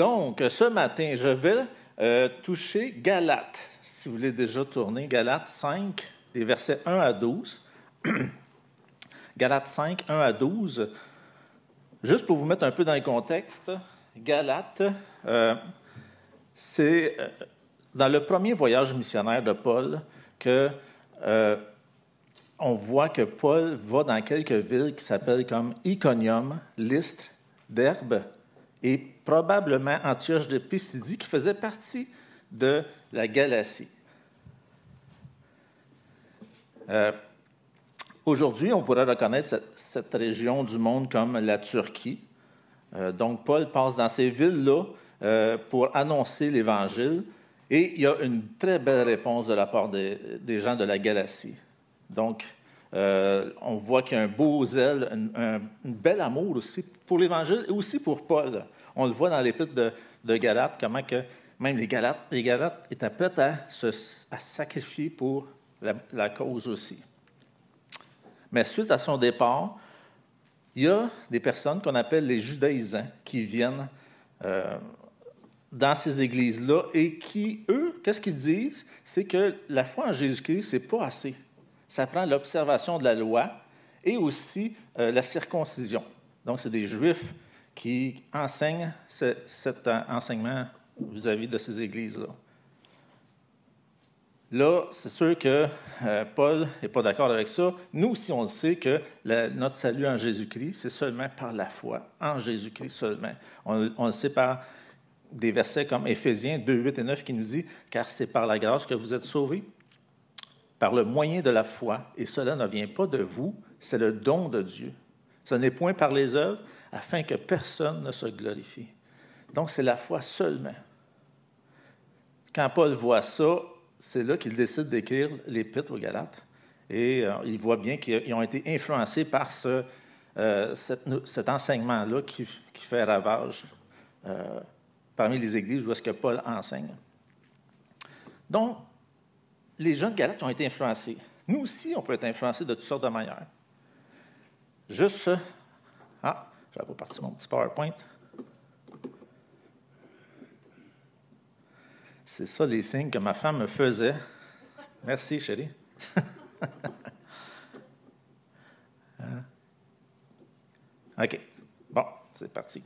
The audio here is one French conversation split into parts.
Donc, ce matin, je vais euh, toucher Galates. Si vous voulez déjà tourner, Galates 5, des versets 1 à 12. Galates 5, 1 à 12. Juste pour vous mettre un peu dans le contexte, Galates, euh, c'est euh, dans le premier voyage missionnaire de Paul que on voit que Paul va dans quelques villes qui s'appellent comme Iconium, Lystre, Derbe et probablement Antioche de Pisidie, qui faisait partie de la Galatie. Euh, aujourd'hui, on pourrait reconnaître cette, région du monde comme la Turquie. Euh, donc, Paul passe dans ces villes-là euh, pour annoncer l'Évangile et il y a une très belle réponse de la part des, des gens de la Galatie. Donc, euh, on voit qu'il y a un beau zèle, un, bel amour aussi pour l'Évangile et aussi pour Paul. On le voit dans l'épître de, de Galates, comment que même les Galates, les Galates étaient prêts à se sacrifier pour la, cause aussi. Mais suite à son départ, il y a des personnes qu'on appelle les judaïsants qui viennent euh, dans ces églises-là et qui, eux, qu'est-ce qu'ils disent? C'est que la foi en Jésus-Christ, c'est pas assez ça prend l'observation de la loi et aussi euh, la circoncision. Donc, c'est des Juifs qui enseignent cet enseignement vis-à-vis de ces églises-là. Là, c'est sûr que euh, Paul n'est pas d'accord avec ça. Nous aussi, on le sait que notre salut en Jésus-Christ, c'est seulement par la foi, en Jésus-Christ seulement. On, on, le sait par des versets comme Éphésiens 2, 8 et 9 qui nous dit Car c'est par la grâce que vous êtes sauvés par le moyen de la foi, et cela ne vient pas de vous, c'est le don de Dieu. Ce n'est point par les œuvres, afin que personne ne se glorifie. Donc c'est la foi seulement. Quand Paul voit ça, c'est là qu'il décide d'écrire l'Épître aux Galates. Et euh, il voit bien qu'ils ont été influencés par ce, euh, cet enseignement-là qui, fait ravage euh, parmi les églises où est-ce que Paul enseigne. Donc, les gens de Galate ont été influencés. Nous aussi, on peut être influencés de toutes sortes de manières. Juste. Ah, j'avais pas parti mon petit PowerPoint. C'est ça les signes que ma femme me faisait. Merci, chérie. Hein? OK. Bon, c'est parti.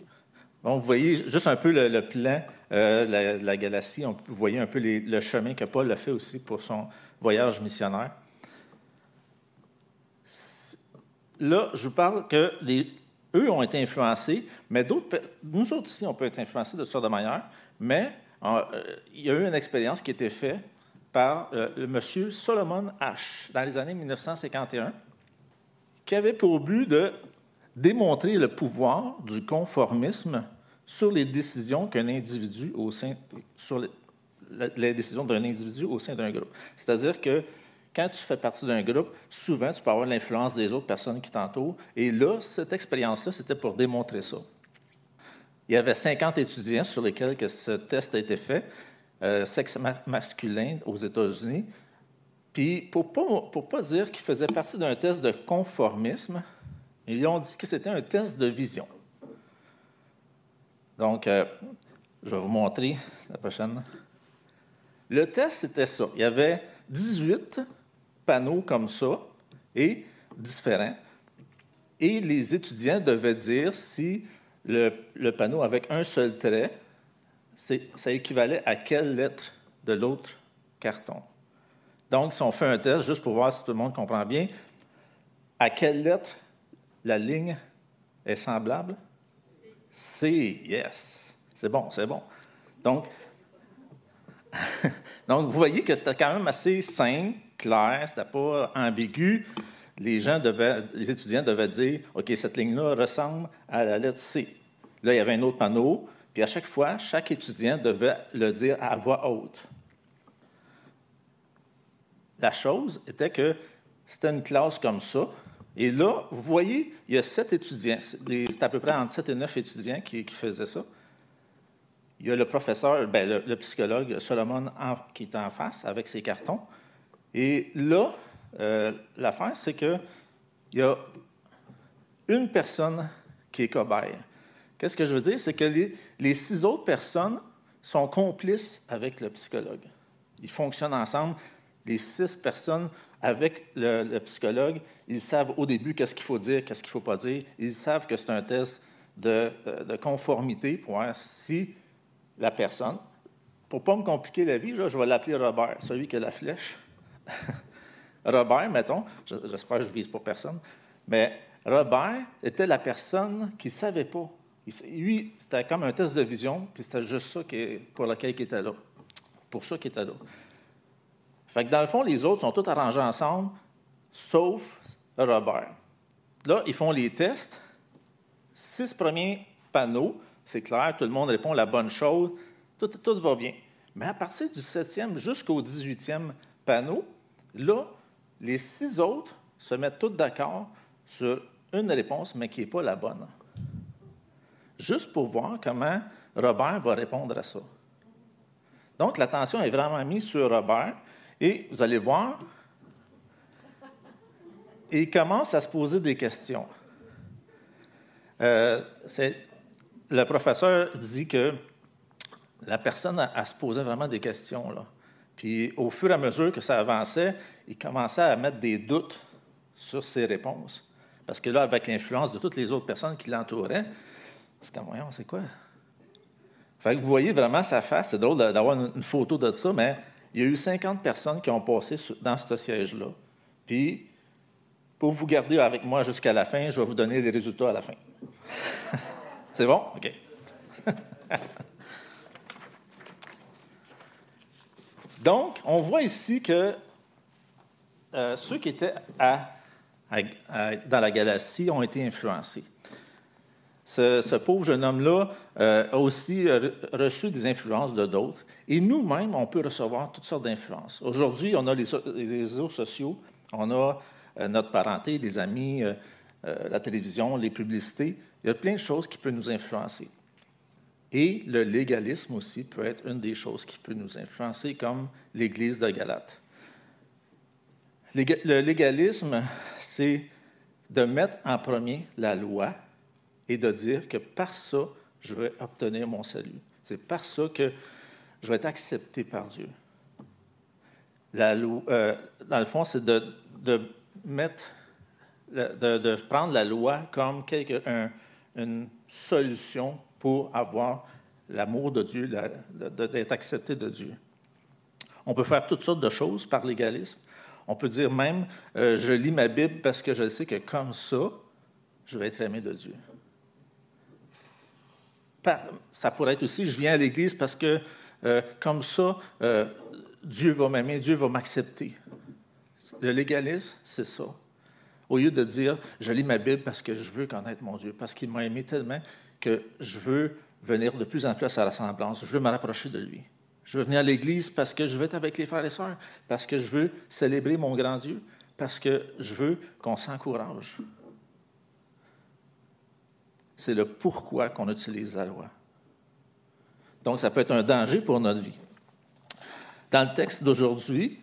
Vous voyez juste un peu le, plan euh, la, la, galaxie. On, vous voyez un peu le chemin que Paul a fait aussi pour son voyage missionnaire. Là, je vous parle que eux ont été influencés, mais d'autres, nous autres aussi, on peut être influencés de toutes sortes de manières, mais euh, il y a eu une expérience qui a été faite par euh, le monsieur Solomon H. dans les années 1951, qui avait pour but de démontrer le pouvoir du conformisme sur les décisions qu'un individu au sein sur les, décisions d'un individu au sein d'un groupe. C'est-à-dire que quand tu fais partie d'un groupe, souvent tu peux avoir l'influence des autres personnes qui t'entourent. Et là, cette expérience-là, c'était pour démontrer ça. Il y avait 50 étudiants sur lesquels que ce test a été fait, euh, sexe masculin aux États-Unis. Puis, pour pas, pas dire qu'ils faisaient partie d'un test de conformisme, ils ont dit que c'était un test de vision. Donc, euh, je vais vous montrer la prochaine. Le test, c'était ça. Il y avait 18 panneaux comme ça, et différents. Et les étudiants devaient dire si le, panneau avec un seul trait, ça équivalait à quelle lettre de l'autre carton. Donc, si on fait un test, juste pour voir si tout le monde comprend bien, à quelle lettre la ligne est semblable? C, yes. C'est bon, c'est bon. Donc, donc, vous voyez que c'était quand même assez simple, clair, c'était pas ambigu. Les gens devaient, les étudiants devaient dire, OK, cette ligne-là ressemble à la lettre C. Là, il y avait un autre panneau, puis à chaque fois, chaque étudiant devait le dire à voix haute. La chose était que c'était une classe comme ça, et là, vous voyez, il y a sept étudiants. C'est à peu près entre sept et neuf étudiants qui, faisaient ça. Il y a le professeur, ben, le, psychologue Solomon qui est en face avec ses cartons. Et là, euh, l'affaire, c'est qu'il y a une personne qui est cobaye. Qu'est-ce que je veux dire? C'est que les, six autres personnes sont complices avec le psychologue. Ils fonctionnent ensemble. Les six personnes avec le, psychologue, ils savent au début qu'est-ce qu'il faut dire, qu'est-ce qu'il ne faut pas dire. Ils savent que c'est un test de, euh, conformité pour voir si la personne, pour ne pas me compliquer la vie, je vais l'appeler Robert, celui qui a la flèche. Robert, mettons, j'espère que je ne vise pour personne, mais Robert était la personne qui ne savait pas. Lui, c'était comme un test de vision, puis c'était juste ça qui, pour lequel il était là. Pour ça qu'il était là. Fait que dans le fond, les autres sont tous arrangés ensemble, sauf Robert. Là, ils font les tests. Six premiers panneaux, c'est clair, tout le monde répond la bonne chose, tout, tout va bien. Mais à partir du septième jusqu'au dix-huitième panneau, là, les six autres se mettent tous d'accord sur une réponse, mais qui n'est pas la bonne. Juste pour voir comment Robert va répondre à ça. Donc, l'attention est vraiment mise sur Robert, et vous allez voir, il commence à se poser des questions. Euh, le professeur dit que la personne a, se posait vraiment des questions. Là. Puis au fur et à mesure que ça avançait, il commençait à mettre des doutes sur ses réponses. Parce que là, avec l'influence de toutes les autres personnes qui l'entouraient, comme, voyons, c'est quoi? Fait que vous voyez vraiment sa face. C'est drôle d'avoir une photo de ça, mais il y a eu 50 personnes qui ont passé dans ce siège-là. Puis, pour vous garder avec moi jusqu'à la fin, je vais vous donner les résultats à la fin. c'est bon? OK. Donc, on voit ici que euh, ceux qui étaient dans la galaxie ont été influencés. Ce, pauvre jeune homme-là euh, a aussi reçu des influences de d'autres. Et nous-mêmes, on peut recevoir toutes sortes d'influences. Aujourd'hui, on a les, réseaux sociaux, on a euh, notre parenté, les amis, la télévision, les publicités. Il y a plein de choses qui peuvent nous influencer. Et le légalisme aussi peut être une des choses qui peut nous influencer, comme l'Église de Galate. Le légalisme, c'est de mettre en premier la loi et de dire que par ça, je vais obtenir mon salut. C'est par ça que je vais être accepté par Dieu. La euh, dans le fond, c'est de, mettre, de, prendre la loi comme quelque, une solution pour avoir l'amour de Dieu, d'être accepté de Dieu. On peut faire toutes sortes de choses par l'égalisme. On peut dire même, euh, je lis ma Bible parce que je sais que comme ça, je vais être aimé de Dieu. Ça pourrait être aussi, je viens à l'Église parce que euh, comme ça, euh, Dieu va m'aimer, Dieu va m'accepter. Le légalisme, c'est ça. Au lieu de dire, je lis ma Bible parce que je veux connaître mon Dieu, parce qu'il m'a aimé tellement que je veux venir de plus en plus à sa ressemblance, je veux me rapprocher de lui. Je veux venir à l'Église parce que je veux être avec les frères et sœurs, parce que je veux célébrer mon grand Dieu, parce que je veux qu'on s'encourage. C'est le pourquoi qu'on utilise la loi. Donc, ça peut être un danger pour notre vie. Dans le texte d'aujourd'hui,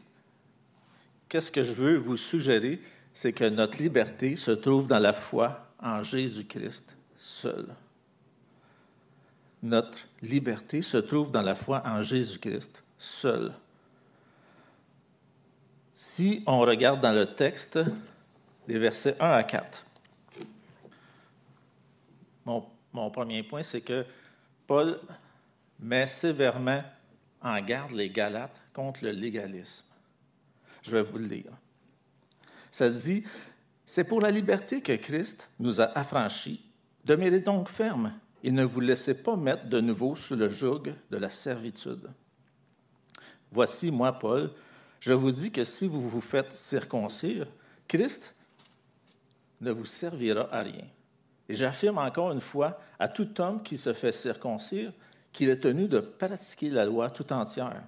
qu'est-ce que je veux vous suggérer? C'est que notre liberté se trouve dans la foi en Jésus-Christ seul. Notre liberté se trouve dans la foi en Jésus-Christ seul. Si on regarde dans le texte les versets 1 à 4, mon, premier point, c'est que Paul met sévèrement en garde les Galates contre le légalisme. Je vais vous le lire. Ça dit, c'est pour la liberté que Christ nous a affranchis. Demeurez donc fermes et ne vous laissez pas mettre de nouveau sous le joug de la servitude. Voici, moi, Paul, je vous dis que si vous vous faites circoncire, Christ ne vous servira à rien. Et j'affirme encore une fois à tout homme qui se fait circoncire qu'il est tenu de pratiquer la loi tout entière.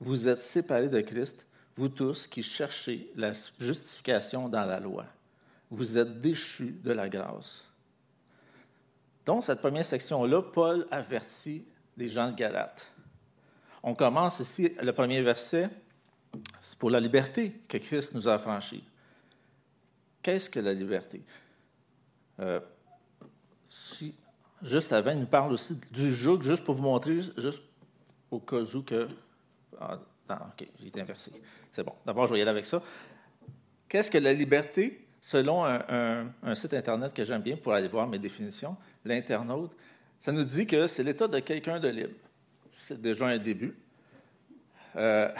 Vous êtes séparés de Christ, vous tous qui cherchez la justification dans la loi. Vous êtes déchus de la grâce. Donc, cette première section-là, Paul avertit les gens de Galate. On commence ici, le premier verset, c'est pour la liberté que Christ nous a affranchis. Qu'est-ce que la liberté? Euh, juste avant, il nous parle aussi du joug, juste pour vous montrer, juste au cas où que. Ah, OK, j'ai été inversé. C'est bon. D'abord, je vais y aller avec ça. Qu'est-ce que la liberté, selon un, site Internet que j'aime bien pour aller voir mes définitions, l'internaute, ça nous dit que c'est l'état de quelqu'un de libre. C'est déjà un début. Euh,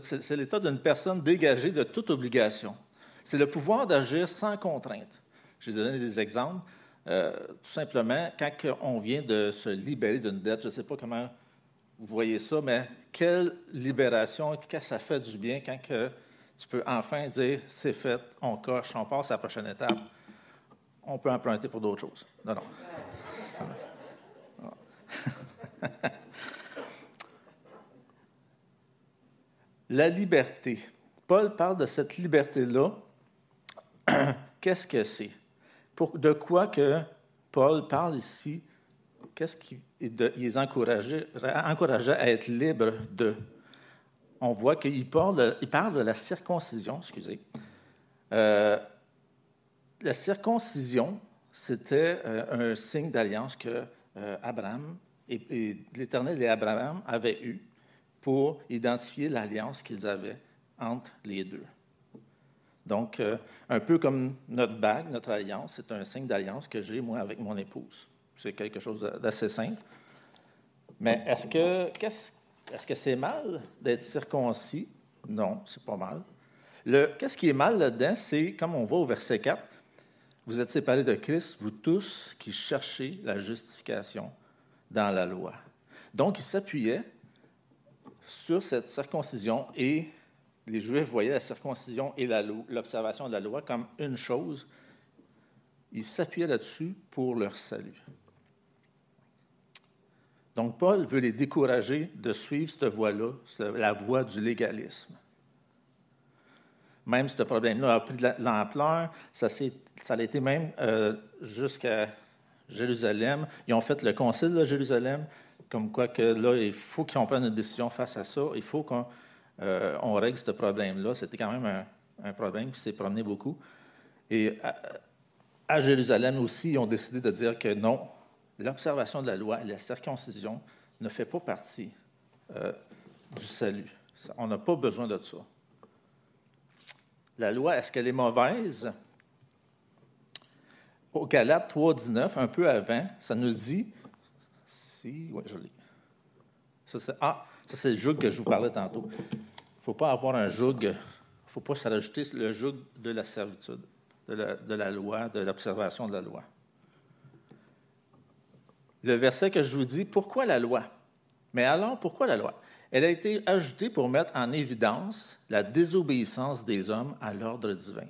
c'est l'état d'une personne dégagée de toute obligation. C'est le pouvoir d'agir sans contrainte. J'ai donné des exemples. Euh, tout simplement, quand on vient de se libérer d'une dette, je ne sais pas comment vous voyez ça, mais quelle libération, que ça fait du bien quand tu peux enfin dire c'est fait, on coche, on passe à la prochaine étape, on peut emprunter pour d'autres choses. Non, non. la liberté. Paul parle de cette liberté-là. Qu'est-ce que c'est? De quoi que Paul parle ici? Qu'est-ce qui les encourageait, à être libres de? On voit qu'il parle, de la circoncision, excusez. Euh, la circoncision, c'était euh, un signe d'alliance que euh, Abraham et, l'Éternel et Abraham avaient eu pour identifier l'alliance qu'ils avaient entre les deux. Donc, euh, un peu comme notre bague, notre alliance, c'est un signe d'alliance que j'ai, moi, avec mon épouse. C'est quelque chose d'assez simple. Mais est-ce que est-ce que c'est mal d'être circoncis? Non, c'est pas mal. Qu'est-ce qui est mal là-dedans? C'est, comme on voit au verset 4, vous êtes séparés de Christ, vous tous qui cherchez la justification dans la loi. Donc, il s'appuyait sur cette circoncision et les Juifs voyaient la circoncision et l'observation de la loi comme une chose. Ils s'appuyaient là-dessus pour leur salut. Donc, Paul veut les décourager de suivre cette voie-là, la voie du légalisme. Même ce problème-là a pris de l'ampleur, ça, ça a été même euh, jusqu'à Jérusalem. Ils ont fait le concile de Jérusalem, comme quoi que là, il faut qu'on prenne une décision face à ça. Il faut qu'on euh, règle ce problème-là. C'était quand même un, problème qui s'est promené beaucoup. Et à, Jérusalem aussi, ils ont décidé de dire que non, l'observation de la loi et la circoncision ne fait pas partie euh, du salut. On n'a pas besoin de ça. La loi, est-ce qu'elle est mauvaise? Au Galates 3.19, un peu avant, ça nous dit, si, oui, je. Ça, c'est, ah, ça, c'est le joug que je vous parlais tantôt. Il ne faut pas avoir un joug, il ne faut pas se rajouter le joug de la servitude, de la, de la loi, de l'observation de la loi. Le verset que je vous dis, pourquoi la loi? Mais alors, pourquoi la loi? Elle a été ajoutée pour mettre en évidence la désobéissance des hommes à l'ordre divin.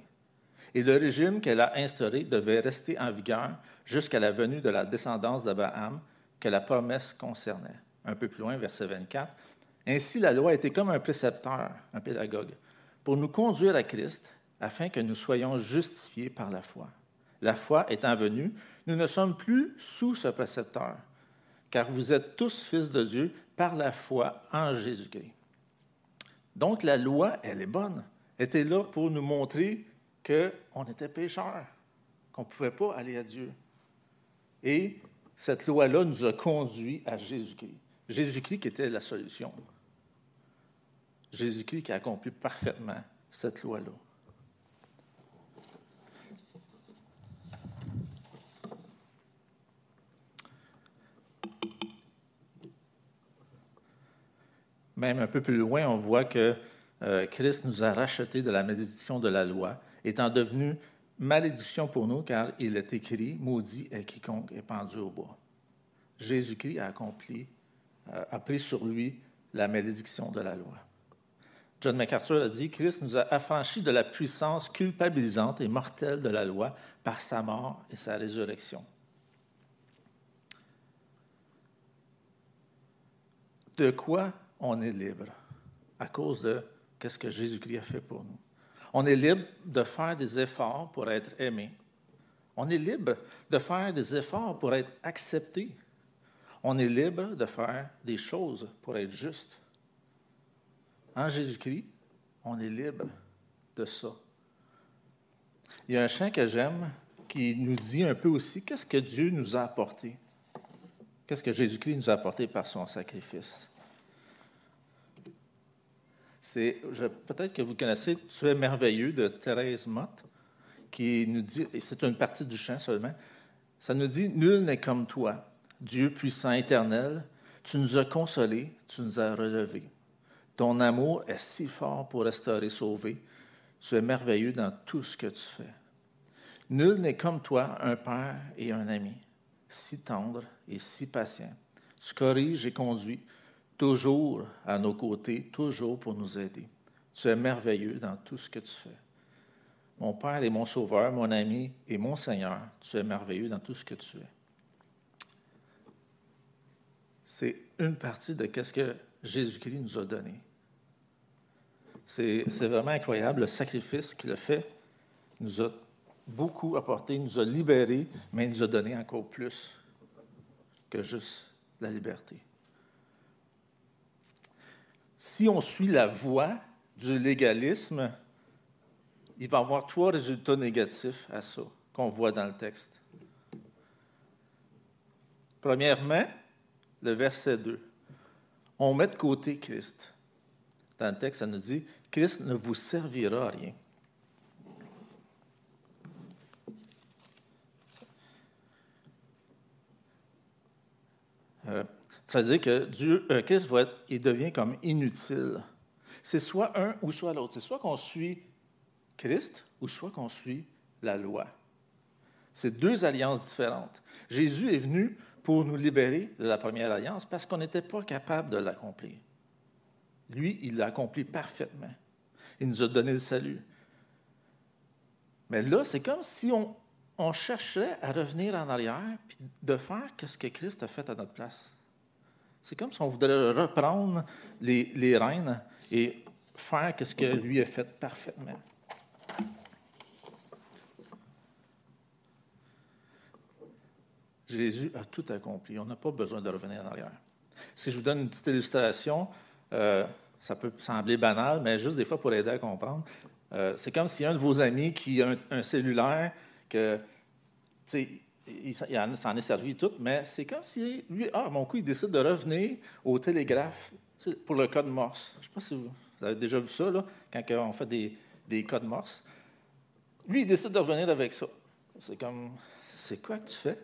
Et le régime qu'elle a instauré devait rester en vigueur jusqu'à la venue de la descendance d'Abraham que la promesse concernait. Un peu plus loin, verset 24. Ainsi, la loi était comme un précepteur, un pédagogue, pour nous conduire à Christ afin que nous soyons justifiés par la foi. La foi étant venue, nous ne sommes plus sous ce précepteur, car vous êtes tous fils de Dieu par la foi en Jésus-Christ. Donc la loi, elle est bonne. Était là pour nous montrer qu'on était pécheurs, qu'on ne pouvait pas aller à Dieu. Et cette loi-là nous a conduits à Jésus-Christ. Jésus-Christ qui était la solution. Jésus-Christ qui a accompli parfaitement cette loi-là. Même un peu plus loin, on voit que euh, Christ nous a rachetés de la malédiction de la loi, étant devenu malédiction pour nous, car il est écrit Maudit est quiconque est pendu au bois. Jésus-Christ a accompli, a pris sur lui la malédiction de la loi. John MacArthur a dit Christ nous a affranchis de la puissance culpabilisante et mortelle de la loi par sa mort et sa résurrection. De quoi on est libre? À cause de ce que Jésus-Christ a fait pour nous. On est libre de faire des efforts pour être aimé. On est libre de faire des efforts pour être accepté. On est libre de faire des choses pour être juste. En Jésus-Christ, on est libre de ça. Il y a un chant que j'aime qui nous dit un peu aussi qu'est-ce que Dieu nous a apporté? Qu'est-ce que Jésus-Christ nous a apporté par son sacrifice? C'est, peut-être que vous connaissez Tu es merveilleux de Thérèse Mott, qui nous dit, et c'est une partie du chant seulement, ça nous dit Nul n'est comme toi, Dieu puissant éternel, tu nous as consolés, tu nous as relevés. Ton amour est si fort pour restaurer, sauver. Tu es merveilleux dans tout ce que tu fais. Nul n'est comme toi, un père et un ami, si tendre et si patient. Tu corriges et conduis, toujours à nos côtés, toujours pour nous aider. Tu es merveilleux dans tout ce que tu fais. Mon Père est mon Sauveur, mon ami et mon Seigneur. Tu es merveilleux dans tout ce que tu es. C'est une partie de ce que Jésus-Christ nous a donné. C'est vraiment incroyable le sacrifice qu'il a fait. Il nous a beaucoup apporté, il nous a libérés, mais il nous a donné encore plus que juste la liberté. Si on suit la voie du légalisme, il va y avoir trois résultats négatifs à ça qu'on voit dans le texte. Premièrement, le verset 2. On met de côté Christ. Dans le texte, ça nous dit Christ ne vous servira à rien. Euh, ça veut dire que euh, Christ il devient comme inutile. C'est soit un ou soit l'autre. C'est soit qu'on suit Christ ou soit qu'on suit la loi. C'est deux alliances différentes. Jésus est venu pour nous libérer de la première alliance parce qu'on n'était pas capable de l'accomplir. Lui, il l'a accompli parfaitement. Il nous a donné le salut. Mais là, c'est comme si on, cherchait à revenir en arrière puis de faire ce que Christ a fait à notre place. C'est comme si on voudrait reprendre les, les rênes et faire ce que lui a fait parfaitement. Jésus a tout accompli. On n'a pas besoin de revenir en arrière. Si je vous donne une petite illustration, euh, ça peut sembler banal, mais juste des fois pour aider à comprendre. Euh, c'est comme si un de vos amis qui a un, cellulaire, que, il, s'en est servi tout, mais c'est comme si lui, ah, mon coup, il décide de revenir au télégraphe pour le code Morse. Je ne sais pas si vous, avez déjà vu ça, là, quand on fait des, des codes Morse. Lui, il décide de revenir avec ça. C'est comme, c'est quoi que tu fais?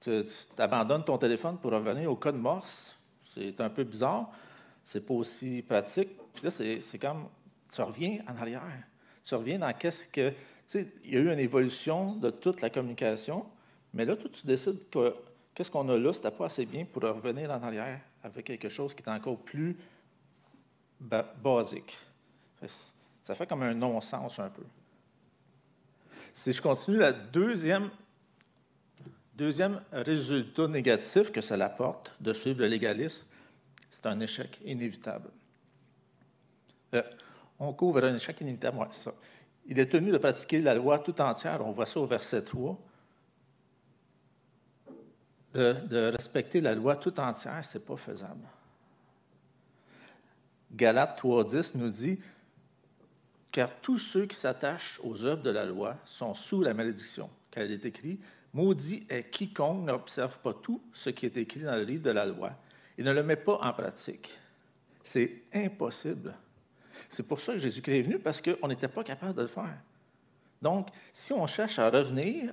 Tu, abandonnes ton téléphone pour revenir au code Morse. C'est un peu bizarre. C'est pas aussi pratique. Puis là, c'est comme, tu reviens en arrière. Tu reviens dans qu'est-ce que. Tu sais, il y a eu une évolution de toute la communication, mais là, toi, tu décides que qu'est-ce qu'on a là, c'était pas assez bien pour revenir en arrière avec quelque chose qui est encore plus basique. Ça fait comme un non-sens un peu. Si je continue, la deuxième Deuxième résultat négatif que cela apporte de suivre le légalisme, c'est un échec inévitable. Euh, on couvre un échec inévitable, c'est ça. Il est tenu de pratiquer la loi tout entière, on voit ça au verset 3. De, de respecter la loi tout entière, ce n'est pas faisable. Galates 3.10 nous dit Car tous ceux qui s'attachent aux œuvres de la loi sont sous la malédiction, car il est écrit Maudit est quiconque n'observe pas tout ce qui est écrit dans le livre de la loi et ne le met pas en pratique. C'est impossible. C'est pour ça que Jésus-Christ est venu, parce qu'on n'était pas capable de le faire. Donc, si on cherche à revenir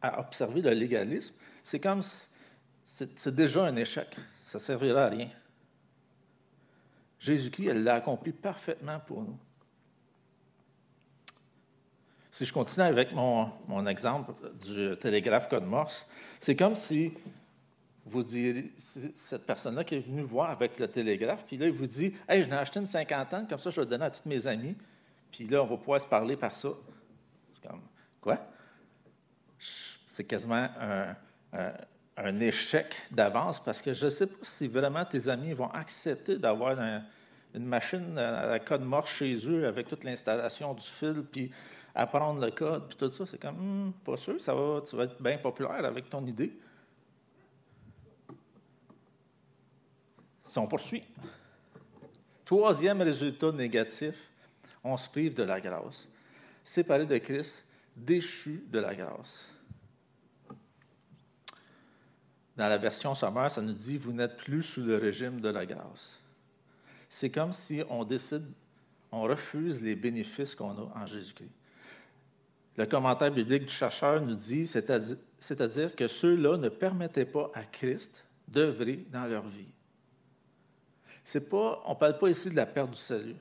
à, observer le légalisme, c'est comme c'est déjà un échec. Ça ne servira à rien. Jésus-Christ, l'a accompli parfaitement pour nous. Si je continue avec mon, mon exemple du télégraphe code Morse, c'est comme si vous diriez, cette personne-là qui est venue voir avec le télégraphe, puis là, il vous dit Hey, je n'ai acheté une cinquantaine, comme ça, je vais le donner à tous mes amis, puis là, on va pouvoir se parler par ça. C'est comme Quoi? C'est quasiment un, un, échec d'avance parce que je ne sais pas si vraiment tes amis vont accepter d'avoir une machine à code Morse chez eux avec toute l'installation du fil, puis apprendre le code, puis tout ça, c'est comme, hmm, pas sûr, ça va, tu vas être bien populaire avec ton idée. Si on poursuit. Troisième résultat négatif, on se prive de la grâce. Séparé de Christ, déchu de la grâce. dans la version sommaire, ça nous dit Vous n'êtes plus sous le régime de la grâce. C'est comme si on décide, on refuse les bénéfices qu'on a en Jésus-Christ. Le commentaire biblique du chercheur nous dit c'est-à-dire que ceux-là ne permettaient pas à Christ d'œuvrer dans leur vie. C'est pas, on ne parle pas ici de la perte du salut.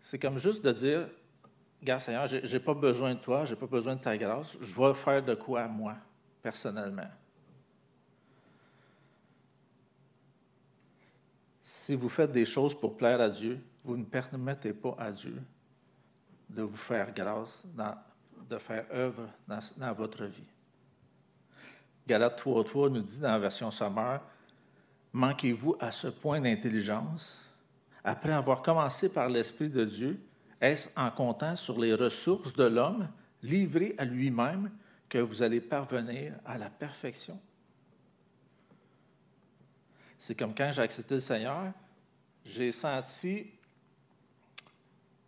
C'est comme juste de dire Gars, Seigneur, je n'ai pas besoin de toi, je n'ai pas besoin de ta grâce, je vais faire de quoi, moi, personnellement. Si vous faites des choses pour plaire à Dieu, vous ne permettez pas à Dieu de vous faire grâce, de faire œuvre dans, votre vie. Galates 3.3 nous dit dans la version sommaire, Manquez-vous à ce point d'intelligence après avoir commencé par l'Esprit de Dieu est-ce en comptant sur les ressources de l'homme livré à lui-même que vous allez parvenir à la perfection? C'est comme quand j'ai accepté le Seigneur, j'ai senti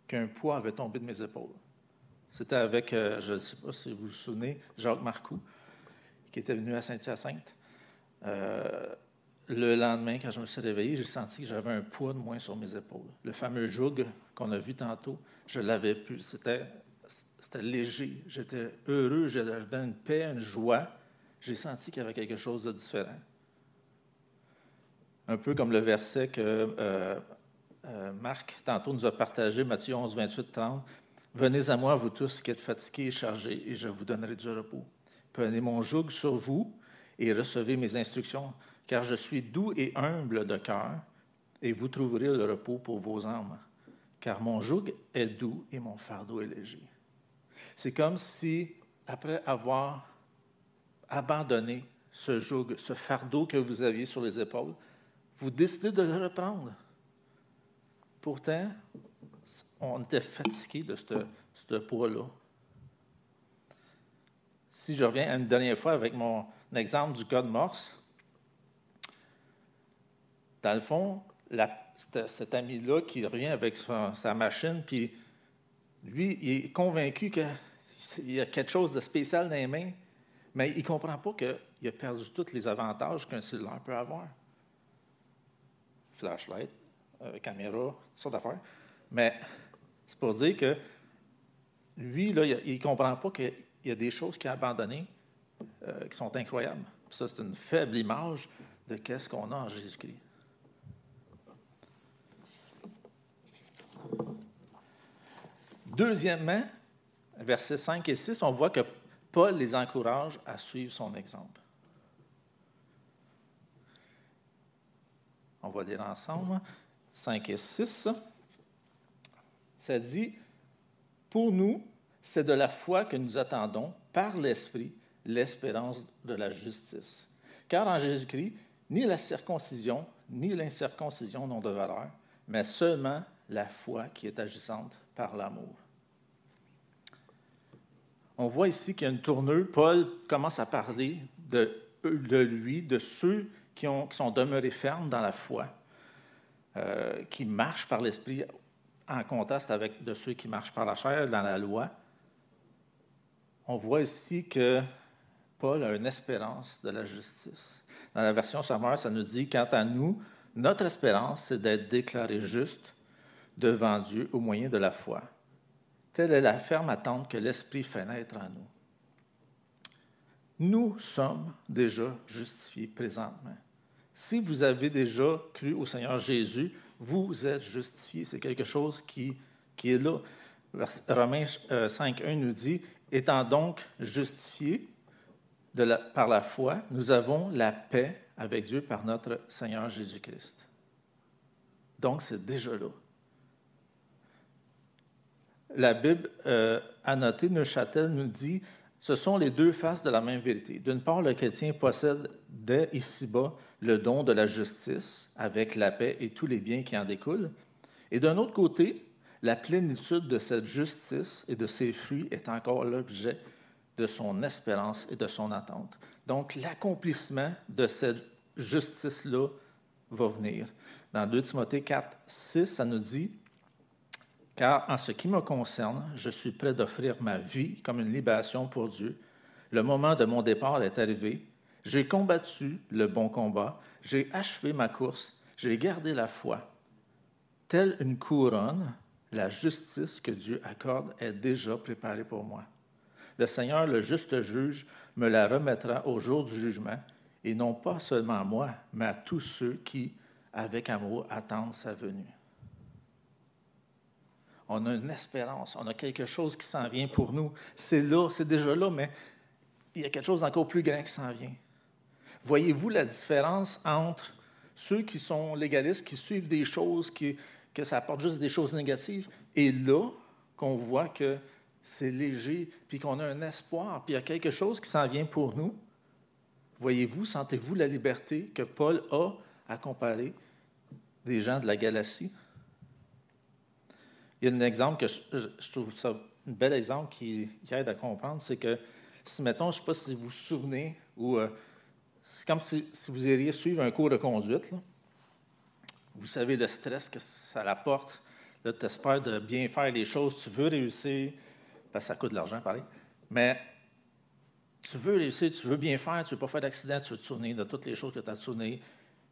qu'un poids avait tombé de mes épaules. C'était avec, euh, je ne sais pas si vous vous souvenez, Jacques Marcoux, qui était venu à Saint-Hyacinthe. Euh, le lendemain, quand je me suis réveillé, j'ai senti que j'avais un poids de moins sur mes épaules. Le fameux joug qu'on a vu tantôt, je l'avais plus. C'était, léger. J'étais heureux, j'avais une paix, une joie. J'ai senti qu'il y avait quelque chose de différent. Un peu comme le verset que euh, Marc tantôt nous a partagé, Matthieu 11, 28, 30. Venez à moi, vous tous qui êtes fatigués et chargés, et je vous donnerai du repos. Prenez mon joug sur vous et recevez mes instructions car je suis doux et humble de cœur, et vous trouverez le repos pour vos âmes, car mon joug est doux et mon fardeau est léger. C'est comme si, après avoir abandonné ce joug, ce fardeau que vous aviez sur les épaules, vous décidez de le reprendre. Pourtant, on était fatigué de ce, poids-là. Si je reviens une dernière fois avec mon exemple du code Morse, dans le fond, cet ami-là qui revient avec sa, machine, puis lui, il est convaincu qu'il y a quelque chose de spécial dans les mains, mais il ne comprend pas qu'il a perdu tous les avantages qu'un cellulaire peut avoir. Flashlight, euh, caméra, toutes sortes d'affaires. Mais c'est pour dire que lui, là, il ne comprend pas qu'il y a des choses qu'il a abandonnées euh, qui sont incroyables. ça, c'est une faible image de qu'est-ce qu'on a en Jésus-Christ. Deuxièmement, versets 5 et 6, on voit que Paul les encourage à suivre son exemple. On va lire ensemble 5 et 6. Ça dit, Pour nous, c'est de la foi que nous attendons par l'Esprit l'espérance de la justice. Car en Jésus-Christ, ni la circoncision ni l'incirconcision n'ont de valeur, mais seulement la foi qui est agissante par l'amour. On voit ici qu'il y a une tournure. Paul commence à parler de, lui, de ceux qui, ont, qui, sont demeurés fermes dans la foi, euh, qui marchent par l'Esprit en contraste avec de ceux qui marchent par la chair dans la loi. On voit ici que Paul a une espérance de la justice. Dans la version sommaire, ça nous dit, quant à nous, notre espérance, c'est d'être déclaré juste devant Dieu au moyen de la foi. Telle est la ferme attente que l'Esprit fait naître en nous. Nous sommes déjà justifiés présentement. Si vous avez déjà cru au Seigneur Jésus, vous êtes justifiés. C'est quelque chose qui, qui est là. Romains 5.1 euh, nous dit, étant donc justifiés par la foi, nous avons la paix avec Dieu par notre Seigneur Jésus-Christ. Donc, c'est déjà là la Bible euh, annotée, Neuchâtel nous dit ce sont les deux faces de la même vérité. D'une part, le chrétien possède dès ici-bas le don de la justice, avec la paix et tous les biens qui en découlent. Et d'un autre côté, la plénitude de cette justice et de ses fruits est encore l'objet de son espérance et de son attente. Donc, l'accomplissement de cette justice-là va venir. Dans 2 Timothée 4, 6, ça nous dit car en ce qui me concerne, je suis prêt d'offrir ma vie comme une libation pour Dieu. Le moment de mon départ est arrivé. J'ai combattu le bon combat, j'ai achevé ma course, j'ai gardé la foi. Telle une couronne, la justice que Dieu accorde est déjà préparée pour moi. Le Seigneur, le juste juge, me la remettra au jour du jugement, et non pas seulement à moi, mais à tous ceux qui, avec amour, attendent sa venue. On a une espérance, on a quelque chose qui s'en vient pour nous. C'est là, c'est déjà là, mais il y a quelque chose d'encore plus grand qui s'en vient. Voyez-vous la différence entre ceux qui sont légalistes, qui suivent des choses, qui, que ça apporte juste des choses négatives, et là, qu'on voit que c'est léger, puis qu'on a un espoir, puis il y a quelque chose qui s'en vient pour nous? Voyez-vous, sentez-vous la liberté que Paul a à comparer des gens de la Galatie? Il y a un exemple que je, trouve ça un bel exemple qui, aide à comprendre, c'est que si, mettons, je ne sais pas si vous vous souvenez, ou euh, c'est comme si, vous iriez suivre un cours de conduite. Vous savez le stress que ça apporte. Là, tu espères de bien faire les choses, tu veux réussir, parce que ça coûte de l'argent, pareil. Mais tu veux réussir, tu veux bien faire, tu ne veux pas faire d'accident, tu veux te souvenir de toutes les choses que tu as souvenues.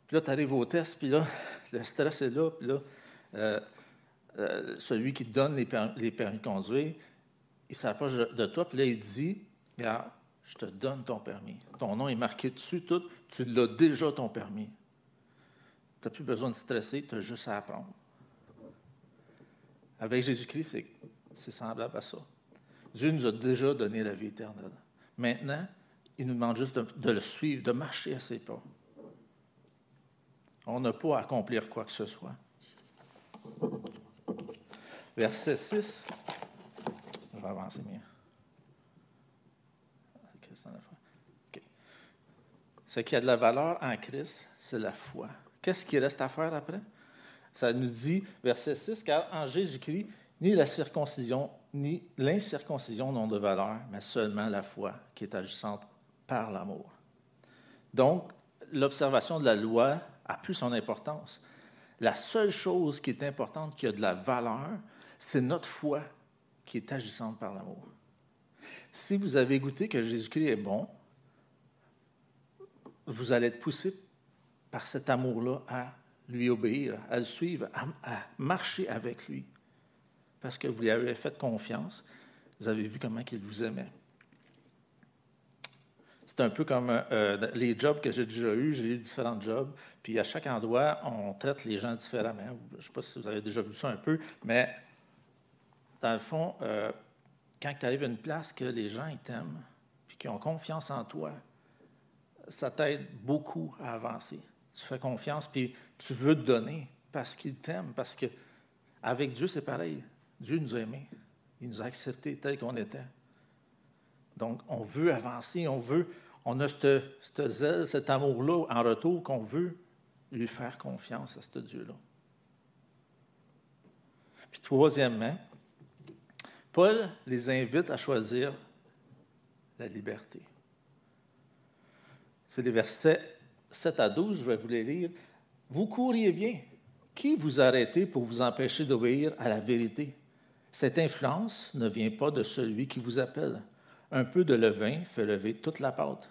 Puis là, tu arrives au test, puis là, le stress est là, puis là, euh, euh, celui qui donne les, permis, de conduire, il s'approche de, toi, puis là, il dit Regarde, je te donne ton permis. Ton nom est marqué dessus, tout. Tu l'as déjà, ton permis. Tu n'as plus besoin de stresser, tu as juste à apprendre. Avec Jésus-Christ, c'est semblable à ça. Dieu nous a déjà donné la vie éternelle. Maintenant, il nous demande juste de le suivre, de marcher à ses pas. On n'a pas à accomplir quoi que ce soit verset 6. Je vais avancer mieux. Ce qui a de la valeur en Christ, c'est la foi. Qu'est-ce qui reste à faire après? Ça nous dit, verset 6, car en Jésus-Christ, ni la circoncision, ni l'incirconcision n'ont de valeur, mais seulement la foi qui est agissante par l'amour. Donc, l'observation de la loi a plus son importance. La seule chose qui est importante, qui a de la valeur, c'est notre foi qui est agissante par l'amour. Si vous avez goûté que Jésus-Christ est bon, vous allez être poussé par cet amour-là à lui obéir, à le suivre, à, marcher avec lui. Parce que vous lui avez fait confiance, vous avez vu comment il vous aimait. C'est un peu comme euh, les jobs que j'ai déjà eus. J'ai eu différents jobs. Puis à chaque endroit, on traite les gens différemment. Je ne sais pas si vous avez déjà vu ça un peu, mais dans le fond, euh, quand tu arrives à une place que les gens t'aiment, puis qui ont confiance en toi, ça t'aide beaucoup à avancer. Tu fais confiance, puis tu veux te donner parce qu'il t'aime, parce que avec Dieu, c'est pareil. Dieu nous a aimés. Il nous a acceptés tel qu'on était. Donc, on veut avancer, on veut, on a ce zèle, cet amour-là en retour qu'on veut lui faire confiance à ce Dieu-là. Puis troisièmement, Paul les invite à choisir la liberté. C'est les versets 7 à 12, je vais vous les lire. Vous couriez bien. Qui vous a arrêté pour vous empêcher d'obéir à la vérité? Cette influence ne vient pas de celui qui vous appelle. Un peu de levain fait lever toute la pâte.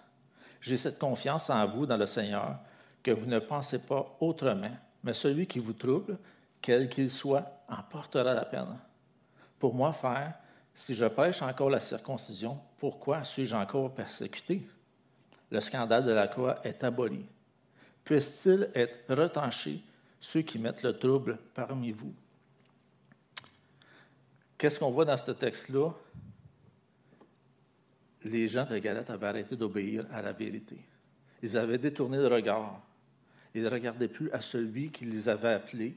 J'ai cette confiance en vous dans le Seigneur que vous ne pensez pas autrement, mais celui qui vous trouble, quel qu'il soit, en portera la peine. Pour moi, frère, si je prêche encore la circoncision, pourquoi suis-je encore persécuté? Le scandale de la croix est aboli. Puisse-t-il être retranché ceux qui mettent le trouble parmi vous? Qu'est-ce qu'on voit dans ce texte-là? Les gens de Galate avaient arrêté d'obéir à la vérité. Ils avaient détourné le regard. Ils ne regardaient plus à celui qui les avait appelés.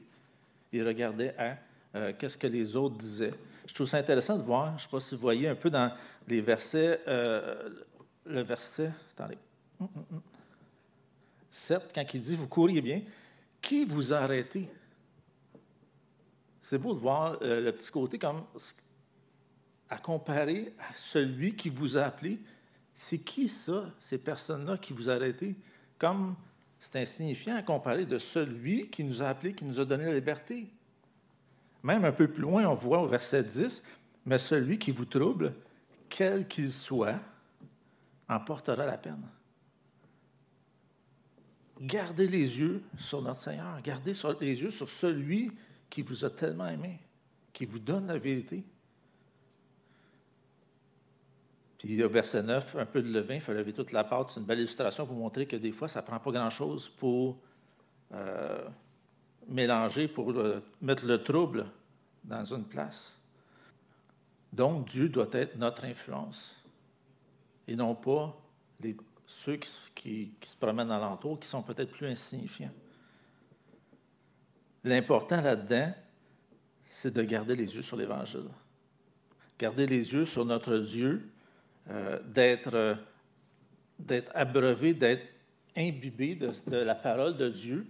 Ils regardaient à euh, qu'est-ce que les autres disaient. Je trouve ça intéressant de voir, je ne sais pas si vous voyez un peu dans les versets, euh, le verset, attendez, 7, quand il dit Vous couriez bien, qui vous a arrêté? C'est beau de voir euh, le petit côté comme à comparer à celui qui vous a appelé. C'est qui ça, ces personnes-là qui vous a arrêté? Comme c'est insignifiant à comparer de celui qui nous a appelé, qui nous a donné la liberté. Même un peu plus loin, on voit au verset 10, mais celui qui vous trouble, quel qu'il soit, en portera la peine. gardez les yeux sur notre Seigneur. Gardez les yeux sur celui qui vous a tellement aimé, qui vous donne la vérité. Puis au verset 9, un peu de levain, il faut lever toute la pâte. C'est une belle illustration pour montrer que des fois, ça ne prend pas grand-chose pour euh, mélanger, pour euh, mettre le trouble dans une place. Donc, Dieu doit être notre influence et non pas les, ceux qui, se promènent alentour, qui sont peut-être plus insignifiants. L'important là-dedans, c'est de garder les yeux sur l'Évangile. Garder les yeux sur notre Dieu euh, d'être, d'être abreuvé, d'être imbibé de, la parole de Dieu,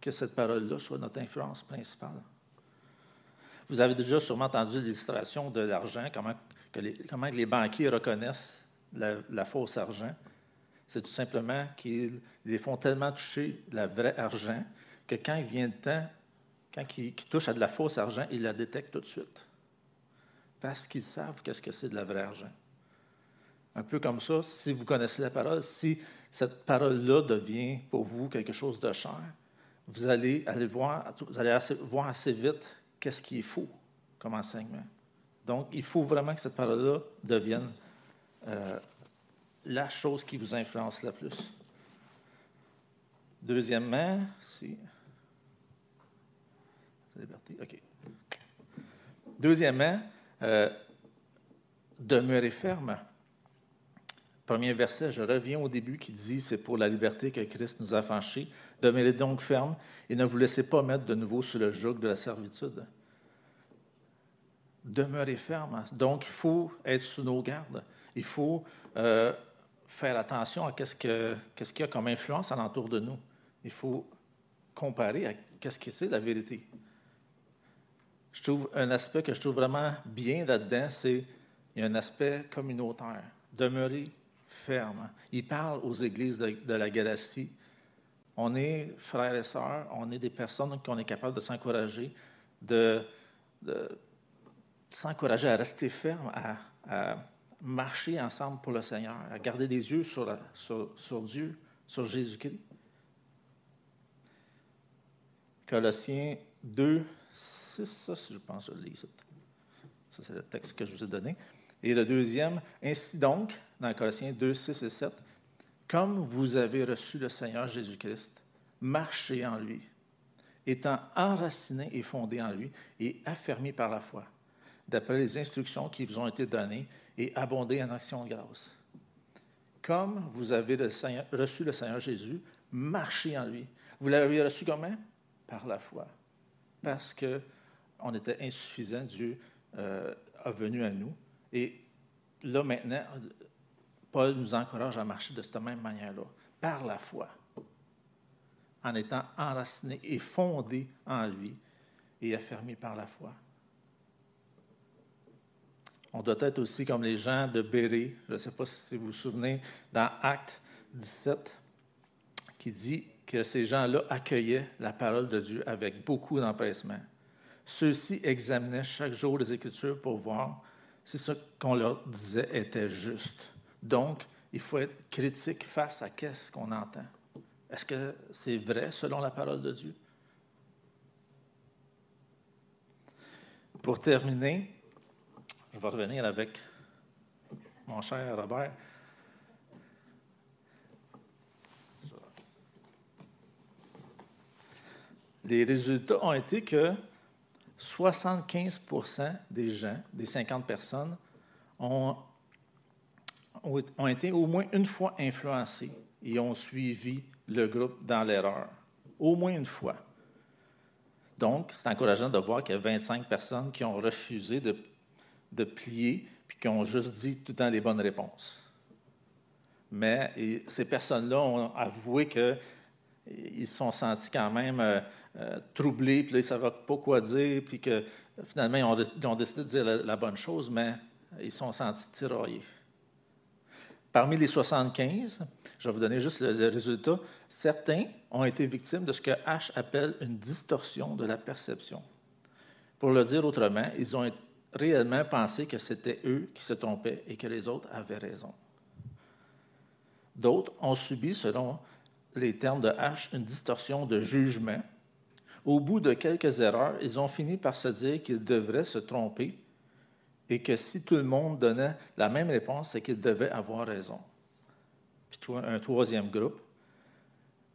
que cette parole-là soit notre influence principale. Vous avez déjà sûrement entendu l'illustration de l'argent, comment, que les, banquiers reconnaissent la, fausse argent. C'est tout simplement qu'ils les font tellement toucher la vraie argent que quand il vient le temps, quand ils, ils touchent à de la fausse argent, ils la détectent tout de suite parce qu'ils savent qu'est-ce que c'est de la vraie argent. Un peu comme ça, si vous connaissez la parole, si cette parole-là devient pour vous quelque chose de cher, vous allez, voir, vous allez voir assez vite qu'est-ce qu'il faut comme enseignement. Donc, il faut vraiment que cette parole-là devienne euh, la chose qui vous influence la plus. Deuxièmement, si. Liberté, OK. Deuxièmement, euh, demeurez ferme. Premier verset, je reviens au début qui dit c'est pour la liberté que Christ nous a franchis. Demeurez donc ferme et ne vous laissez pas mettre de nouveau sous le joug de la servitude. Demeurez ferme. Donc, il faut être sous nos gardes. Il faut euh, faire attention à qu'est-ce qu'il y a comme influence alentour de nous. Il faut comparer à qu'est-ce que c'est la vérité je trouve un aspect que je trouve vraiment bien là-dedans, c'est il y a un aspect communautaire. Demeurer ferme. Il parle aux églises de, la Galatie. On est frères et sœurs, on est des personnes qu'on est capable de s'encourager, de, s'encourager à rester ferme, à, marcher ensemble pour le Seigneur, à garder les yeux sur, sur Dieu, sur Jésus-Christ. Colossiens 2, ça, je pense, je lis. Ça, c'est le texte que je vous ai donné. Et le deuxième, ainsi donc, dans Colossiens 2, 6 et 7, comme vous avez reçu le Seigneur Jésus-Christ, marchez en lui, étant enraciné et fondé en lui et affermi par la foi, d'après les instructions qui vous ont été données et abondez en action de grâce. Comme vous avez reçu le Seigneur Jésus, marchez en lui. Vous l'avez reçu comment? Par la foi. Parce que on était insuffisant, Dieu euh, a venu à nous. Et là, maintenant, Paul nous encourage à marcher de cette même manière-là, par la foi, en étant enraciné et fondé en lui et affermi par la foi. On doit être aussi comme les gens de Béré, je ne sais pas si vous vous souvenez, dans Acte 17, qui dit que ces gens-là accueillaient la parole de Dieu avec beaucoup d'empressement. Ceux-ci examinaient chaque jour les Écritures pour voir si ce qu'on leur disait était juste. Donc, il faut être critique face à ce qu'on entend. Est-ce que c'est vrai selon la parole de Dieu? Pour terminer, je vais revenir avec mon cher Robert. Les résultats ont été que 75% des gens, des 50 personnes, ont, ont, été au moins une fois influencés et ont suivi le groupe dans l'erreur. Au moins une fois. Donc, c'est encourageant de voir qu'il y a 25 personnes qui ont refusé de, plier puis qui ont juste dit tout le temps les bonnes réponses. Mais ces personnes-là ont avoué qu'ils se sont sentis quand même euh, euh, troublés, puis là, ils ne savaient pas quoi dire, puis que finalement, ils ont, décidé de dire la, bonne chose, mais ils sont sentis tiraillés. Parmi les 75, je vais vous donner juste le, résultat, certains ont été victimes de ce que H appelle une distorsion de la perception. Pour le dire autrement, ils ont réellement pensé que c'était eux qui se trompaient et que les autres avaient raison. D'autres ont subi, selon les termes de H, une distorsion de jugement. Au bout de quelques erreurs, ils ont fini par se dire qu'ils devraient se tromper et que si tout le monde donnait la même réponse, c'est qu'ils devaient avoir raison. Puis un troisième groupe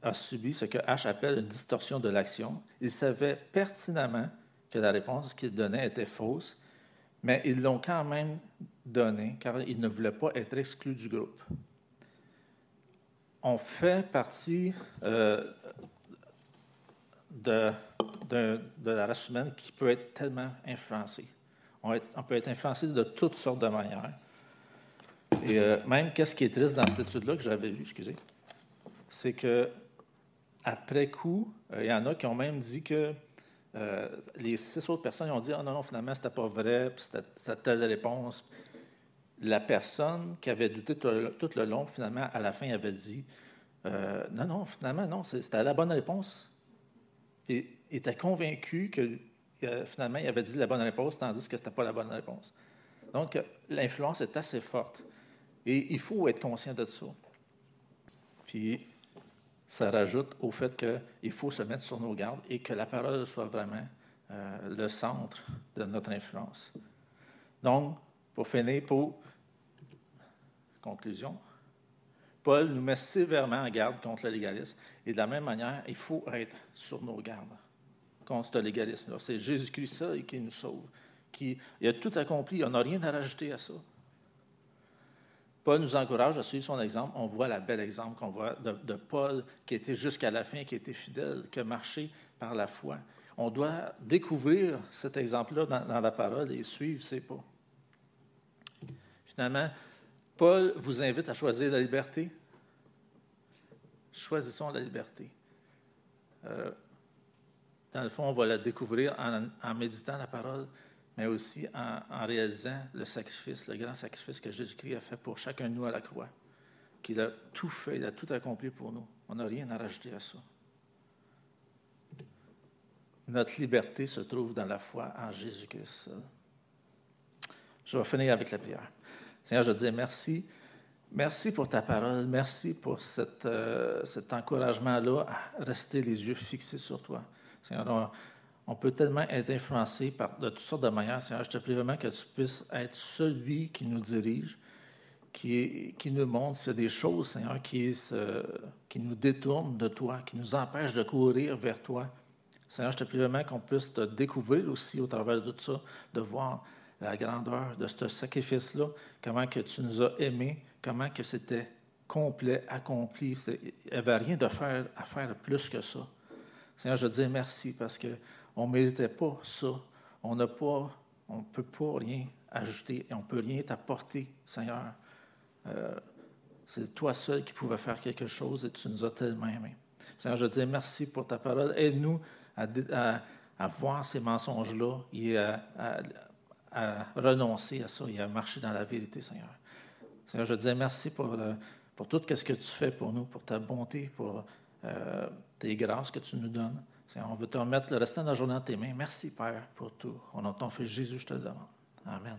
a subi ce que H appelle une distorsion de l'action. Ils savaient pertinemment que la réponse qu'ils donnaient était fausse, mais ils l'ont quand même donnée car ils ne voulaient pas être exclus du groupe. On fait partie euh, de, la race humaine qui peut être tellement influencée. On, peut être influencé de toutes sortes de manières. Et euh, même, qu'est-ce qui est triste dans cette étude-là que j'avais vue, excusez, c'est que après coup, euh, il y en a qui ont même dit que euh, les six autres personnes ont dit Ah non, non, finalement, c'était pas vrai, puis c'était telle réponse. La personne qui avait douté tout le, long, finalement, à la fin, avait dit Non, non, finalement, non, c'était la bonne réponse. Et était convaincu que finalement, il avait dit la bonne réponse, tandis que ce n'était pas la bonne réponse. Donc, l'influence est assez forte. Et il faut être conscient de ça. Puis, ça rajoute au fait qu'il faut se mettre sur nos gardes et que la parole soit vraiment euh, le centre de notre influence. Donc, pour finir, pour conclusion, Paul nous met sévèrement en garde contre le légalisme. Et de la même manière, il faut être sur nos gardes contre ce légalisme-là. C'est Jésus-Christ seul qui nous sauve, qui il a tout accompli. On n'a rien à rajouter à ça. Paul nous encourage à suivre son exemple. On voit la belle exemple qu'on voit de, Paul qui était jusqu'à la fin, qui était fidèle, qui a marché par la foi. On doit découvrir cet exemple-là dans, la parole et suivre ses pas. Finalement, Paul vous invite à choisir la liberté. Choisissons la liberté. Euh, dans le fond, on va la découvrir en méditant la parole, mais aussi en, réalisant le sacrifice, le grand sacrifice que Jésus-Christ a fait pour chacun de nous à la croix, qu'il a tout fait, il a tout accompli pour nous. On n'a rien à rajouter à ça. Notre liberté se trouve dans la foi en Jésus-Christ. Je vais finir avec la prière. Seigneur, je te dis merci. Merci pour ta parole. Merci pour euh, cet encouragement-là à rester les yeux fixés sur toi. Seigneur, on peut tellement être influencé par de toutes sortes de manières. Seigneur, je te prie vraiment que tu puisses être celui qui nous dirige, qui, nous montre s'il y a des choses, Seigneur, qui, qui nous détournent de toi, qui nous empêchent de courir vers toi. Seigneur, je te prie vraiment qu'on puisse te découvrir aussi au travers de tout ça, de voir la grandeur de ce sacrifice-là, comment que tu nous as aimés, comment que c'était complet, accompli. Il n'y avait rien de faire, à faire plus que ça. Seigneur, je dis merci parce que on ne méritait pas ça. On n'a pas, on ne peut pas rien ajouter et on ne peut rien t'apporter, Seigneur. Euh, c'est toi seul qui pouvais faire quelque chose et tu nous as tellement aimés. Seigneur, je dis merci pour ta parole. Aide-nous à, voir ces mensonges-là et à, renoncer à ça et à marcher dans la vérité, Seigneur. Seigneur, je dis merci pour, euh, pour tout ce que tu fais pour nous, pour ta bonté, pour euh, tes grâces que tu nous donnes on veut te remettre le restant de la journée dans tes mains. Merci, Père, pour tout. Au nom de ton Fils Jésus, je te le demande. Amen.